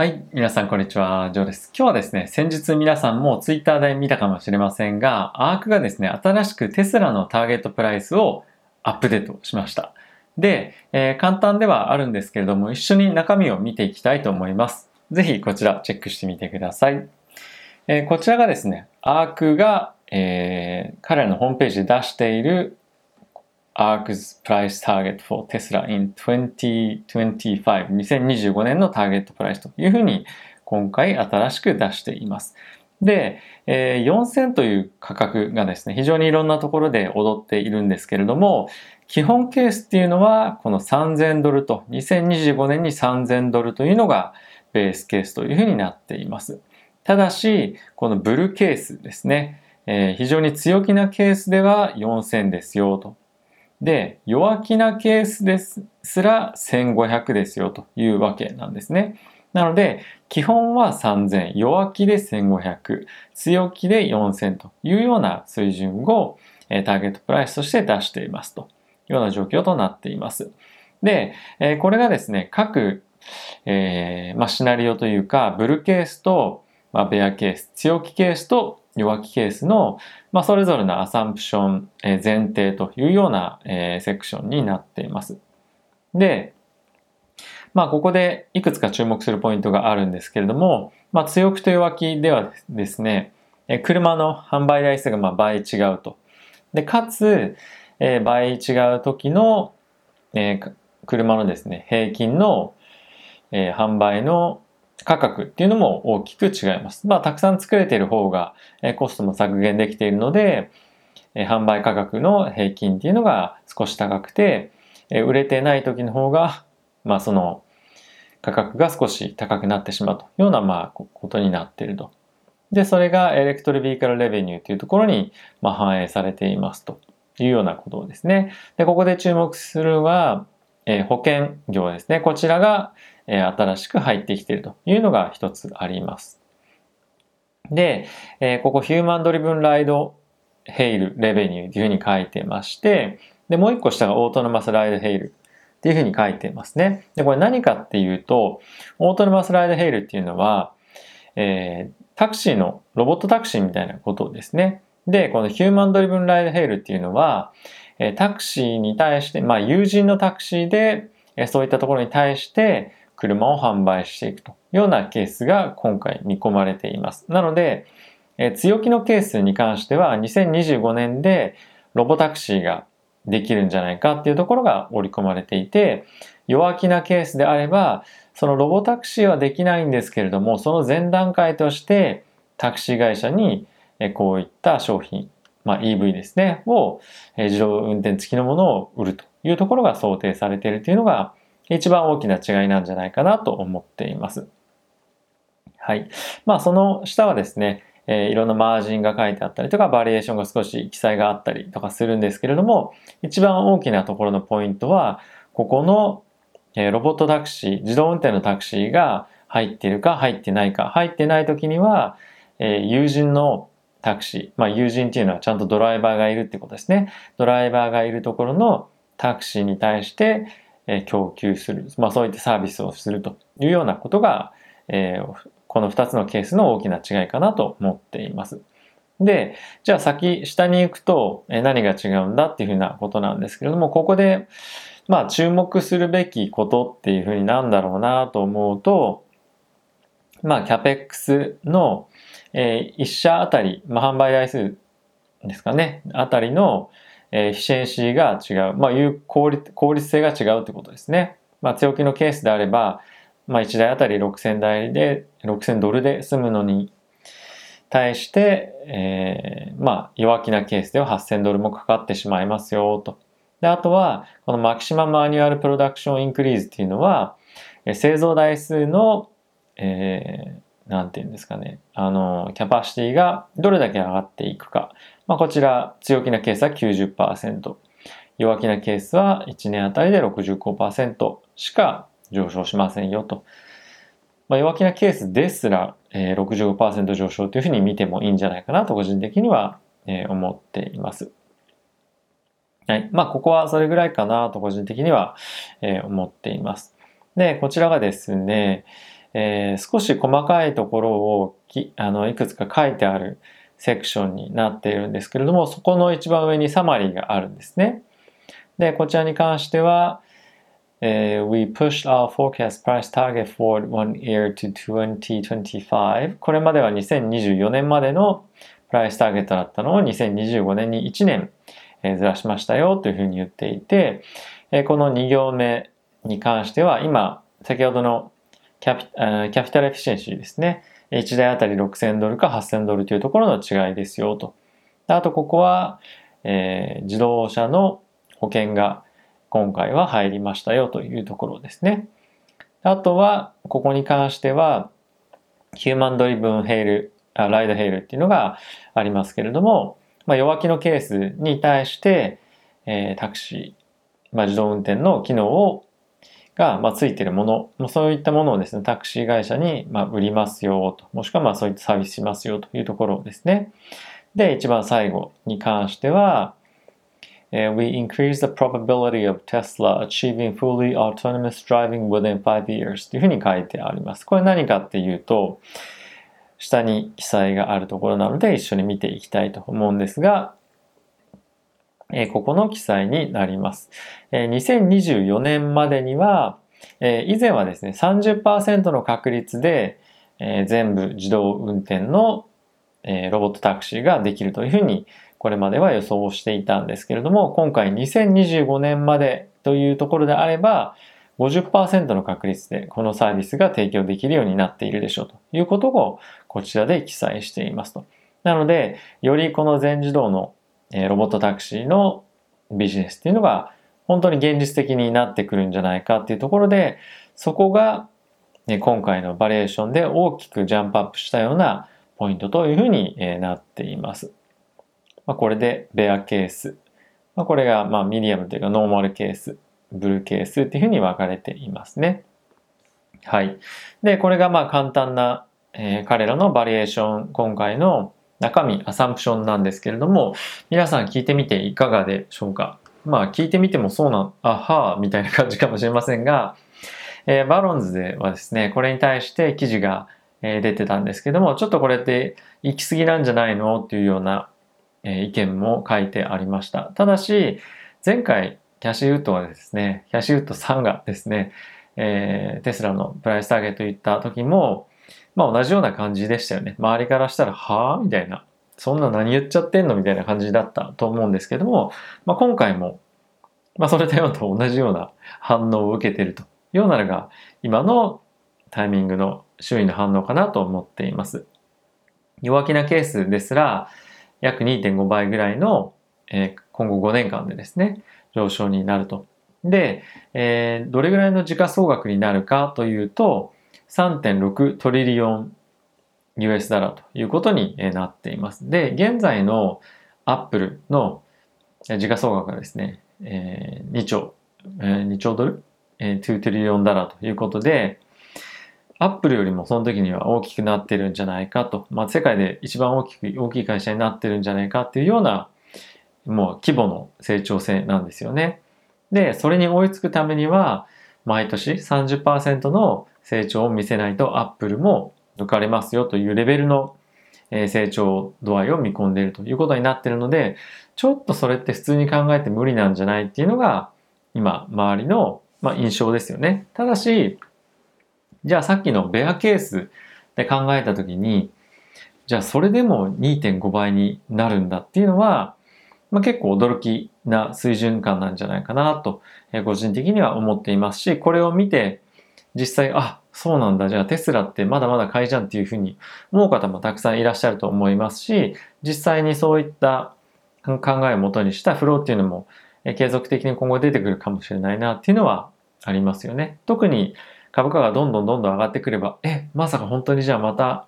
はい。皆さん、こんにちは。ジョーです。今日はですね、先日皆さんもツイッターで見たかもしれませんが、アークがですね、新しくテスラのターゲットプライスをアップデートしました。で、えー簡単ではあるんですけれども、一緒に中身を見ていきたいと思います。ぜひこちらチェックしてみてください。えーこちらがですね、アークが、えー彼らのホームページで出している ARK's Price Target for Tesla in 2025 2025年のターゲットプライスというふうに今回新しく出しています。で、えー4000という価格がですね、非常にいろんなところで踊っているんですけれども、基本ケースっていうのはこの3000ドルと2025年に3000ドルというのがベースケースというふうになっています。ただし、このブルーケースですね、非常に強気なケースでは4000ですよと。で、弱気なケースですら1500ですよというわけなんですね。なので、基本は3000、弱気で1500、強気で4000というような水準をターゲットプライスとして出していますというような状況となっています。で、これがですね、各、えー、シナリオというか、ブルケースと、まあ、ベアケース、強気ケースと弱気ケースの、まあ、それぞれのアサンプション、えー前提というような、えーセクションになっています。で、まあ、ここでいくつか注目するポイントがあるんですけれども、まあ、強気と弱気ではですね、えー車の販売台数がまあ倍違うと。で、かつ、えー倍違う時の、えー車のですね、平均の、えー販売の価格っていうのも大きく違います。まあ、たくさん作れている方が、えコストも削減できているので、え販売価格の平均っていうのが少し高くて、え売れてない時の方が、まあ、その価格が少し高くなってしまうというような、まあ、ことになっていると。で、それがエレクトリビーカルレベニューというところに、ま、反映されていますというようなことですね。で、ここで注目するは、え保険業ですね。こちらが、え新しく入ってきているというのが一つあります。で、えここヒューマンドリブンライドヘイルレベニューというふうに書いてまして、で、もう一個下がオートノマスライドヘイルっていうふうに書いてますね。で、これ何かっていうと、オートノマスライドヘイルっていうのは、えータクシーのロボットタクシーみたいなことですね。で、このヒューマンドリブンライドヘイルっていうのは、えタクシーに対して、まあ友人のタクシーで、えそういったところに対して車を販売していくというようなケースが今回見込まれています。なので、え強気のケースに関しては2025年でロボタクシーができるんじゃないかっていうところが織り込まれていて、弱気なケースであれば、そのロボタクシーはできないんですけれども、その前段階としてタクシー会社にこういった商品、まあ、EV ですね、を自動運転付きのものを売るというところが想定されているというのが一番大きな違いなんじゃないかなと思っています。はい。まあその下はですね、えーいろんなマージンが書いてあったりとか、バリエーションが少し記載があったりとかするんですけれども、一番大きなところのポイントは、ここの、えーロボットタクシー、自動運転のタクシーが入ってるか入ってないか、入ってない時には、えー友人のタクシー、まあ友人っていうのはちゃんとドライバーがいるってことですね。ドライバーがいるところのタクシーに対して、え供給する、まあそういったサービスをするというようなことが、えこの2つのケースの大きな違いかなと思っています。で、じゃあ先、下に行くと何が違うんだっていうふうなことなんですけれども、ここで、まあ注目するべきことっていうふうになんだろうなと思うと、まあキャペックスの、え1社あたり、まあ販売台数ですかね、あたりの、えー efficiency が違う、まあいう効率効率性が違うってことですね。まあ強気のケースであれば、まあ1台あたり6000台で、6000ドルで済むのに対して、えーまあ弱気なケースでは8000ドルもかかってしまいますよと。で、あとは、この maximum annual production increase っていうのは、え製造台数の、えーなんていうんですかね、あの、キャパシティがどれだけ上がっていくか。まあ、こちら、強気なケースは90%、弱気なケースは1年あたりで65%しか上昇しませんよと。まあ、弱気なケースですら、えー、65%上昇というふうに見てもいいんじゃないかなと個人的には、えー思っています。はい。まあ、ここはそれぐらいかなと個人的には、えー思っています。で、こちらがですね、えー、少し細かいところをきあのいくつか書いてあるセクションになっているんですけれども、そこの一番上にサマリーがあるんですね。で、こちらに関しては、えー、We pushed our forecast price target for one year to 2025. これまでは2024年までのプライスターゲットだったのを2025年に1年、えー、ずらしましたよというふうに言っていて、えー、この2行目に関しては今、先ほどのキャピキャピタルエフィシェンシーですね。1台あたり6000ドルか8000ドルというところの違いですよと。あとここは、えー、自動車の保険が今回は入りましたよというところですね。あとは、ここに関しては、ヒューマンドリブンヘイル、あライドヘイルっていうのがありますけれども、まあ、弱気のケースに対して、えー、タクシー、まあ、自動運転の機能をが、まあ、ついているもの、そういったものをですね、タクシー会社に、まあ、売りますよと、もしくはまあそういったサービスしますよというところですね。で、一番最後に関しては、We increase the probability of Tesla achieving fully autonomous driving within five years というふうに書いてあります。これ何かっていうと、下に記載があるところなので一緒に見ていきたいと思うんですが、えここの記載になります。え2024年までには、え以前はですね、30%の確率で、え全部自動運転の、えロボットタクシーができるというふうにこれまでは予想をしていたんですけれども、今回2025年までというところであれば、50%の確率でこのサービスが提供できるようになっているでしょうということをこちらで記載していますと。なので、よりこの全自動のえロボットタクシーのビジネスっていうのが本当に現実的になってくるんじゃないかっていうところでそこが、ね、今回のバリュエーションで大きくジャンプアップしたようなポイントというふうになっています。ま、これで bear case、まあ、これがまミディアムというかノーマルケース、 bull case っていうふうに分かれていますね。はい。で、これがまあ簡単な、え、彼らのバリエーション、今回の中身、アサンプションなんですけれども、皆さん聞いてみていかがでしょうか？まあ聞いてみてもそうな、あはーみたいな感じかもしれませんが、えー、バロンズではですね、これに対して記事が、え、出てたんですけども、ちょっとこれって行き過ぎなんじゃないの？っていうような、え、意見も書いてありました。ただし、前回キャシーウッドはですね、キャシーウッドさんがですね、えー、テスラのプライスターゲット言った時も、まあ同じような感じでしたよね。周りからしたら、はぁみたいな。そんな何言っちゃってんの？みたいな感じだったと思うんですけども、まあ今回も、まあそれとと同じような反応を受けてるというようなのが、今のタイミングの周囲の反応かなと思っています。弱気なケースですら、約2.5倍ぐらいの、えー、今後5年間でですね、上昇になると。で、えー、どれぐらいの時価総額になるかというと、3.6トリリオン US ダラということになっています。で、現在のアップルの時価総額がですね、えー、2兆、えー、2兆ドル、えー、2トリリオンダラということで、アップルよりもその時には大きくなってるんじゃないかと、まあ、世界で一番大きく、大きい会社になってるんじゃないかっていうような、もう規模の成長性なんですよね。で、それに追いつくためには、毎年30%の成長を見せないとアップルも抜かれますよというレベルの成長度合いを見込んでいるということになっているので、ちょっとそれって普通に考えて無理なんじゃないっていうのが、今、周りの、ま、印象ですよね。ただし、じゃあさっきのベアケースで考えたときに、じゃあそれでも2.5倍になるんだっていうのは、まあ、結構驚きな水準感なんじゃないかなと、個人的には思っていますし、これを見て、実際、あ、そうなんだ。じゃあテスラってまだまだ買いじゃんっていうふうに思う方もたくさんいらっしゃると思いますし、実際にそういった考えをもとにしたフローっていうのも継続的に今後出てくるかもしれないなっていうのはありますよね。特に株価がどんどんどんどん上がってくれば、え、まさか本当にじゃあまた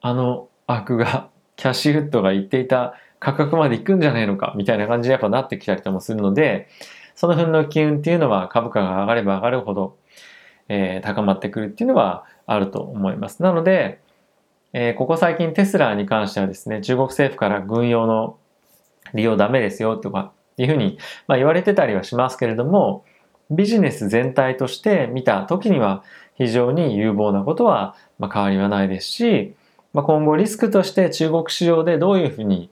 あのアークがキャッシュフットが言っていた価格まで行くんじゃないのかみたいな感じでやっぱなってきたりともするので、その辺の機運っていうのは株価が上がれば上がるほどえー、高まってくるっていうのはあると思います。なので、えー、ここ最近テスラに関してはですね、中国政府から軍用の利用ダメですよとかいうふうに、まあ、言われてたりはしますけれども、ビジネス全体として見た時には非常に有望なことは、まあ、変わりはないですし、まあ、今後リスクとして中国市場でどういうふうに、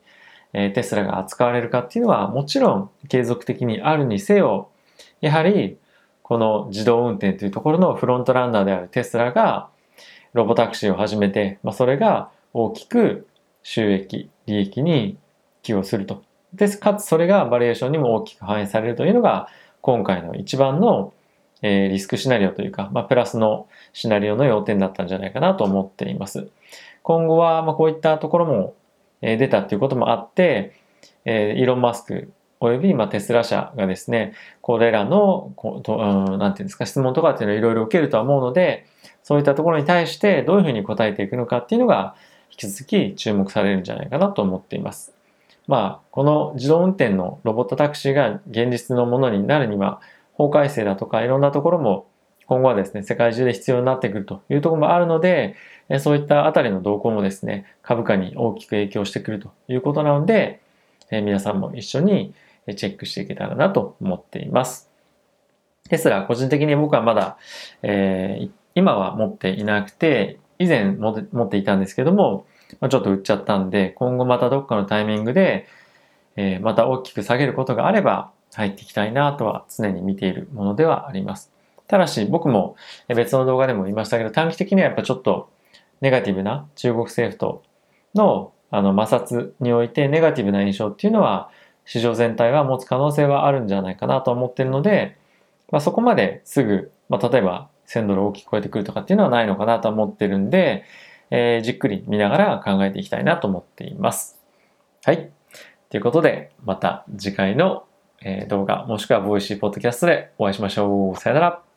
えテスラが扱われるかっていうのはもちろん継続的にあるにせよ、やはりこの自動運転というところのフロントランナーであるテスラがロボタクシーを始めて、まあ、それが大きく収益、利益に寄与すると。です、かつそれがバリエーションにも大きく反映されるというのが今回の一番の、えー、リスクシナリオというか、まあ、プラスのシナリオの要点だったんじゃないかなと思っています。今後は、まあ、こういったところも、えー、出たっていうこともあって、えー、イーロン・マスクおよび、ま、テスラ社がですね、これらの、こうとうん、なんていうんですか、質問とかっていうのをいろいろ受けるとは思うので、そういったところに対してどういうふうに答えていくのかっていうのが、引き続き注目されるんじゃないかなと思っています。まあ、この自動運転のロボットタクシーが現実のものになるには、法改正だとかいろんなところも今後はですね、世界中で必要になってくるというところもあるので、そういったあたりの動向もですね、株価に大きく影響してくるということなので、皆さんも一緒にチェックしていけたらなと思っています。テスラ、個人的に僕はまだ、えー、今は持っていなくて、以前持っていたんですけども、ま、ちょっと売っちゃったんで、今後またどっかのタイミングで、えー、また大きく下げることがあれば入っていきたいなとは常に見ているものではあります。ただし僕も別の動画でも言いましたけど短期的にはやっぱちょっとネガティブな中国政府とのあの摩擦においてネガティブな印象っていうのは市場全体は持つ可能性はあるんじゃないかなと思ってるので、まあ、そこまですぐ、まあ、例えば1000ドル大きく超えてくるとかっていうのはないのかなと思ってるんで、えー、じっくり見ながら考えていきたいなと思っています。はい。ということで、また次回の動画、もしくはボイシーポッドキャストでお会いしましょう。さよなら。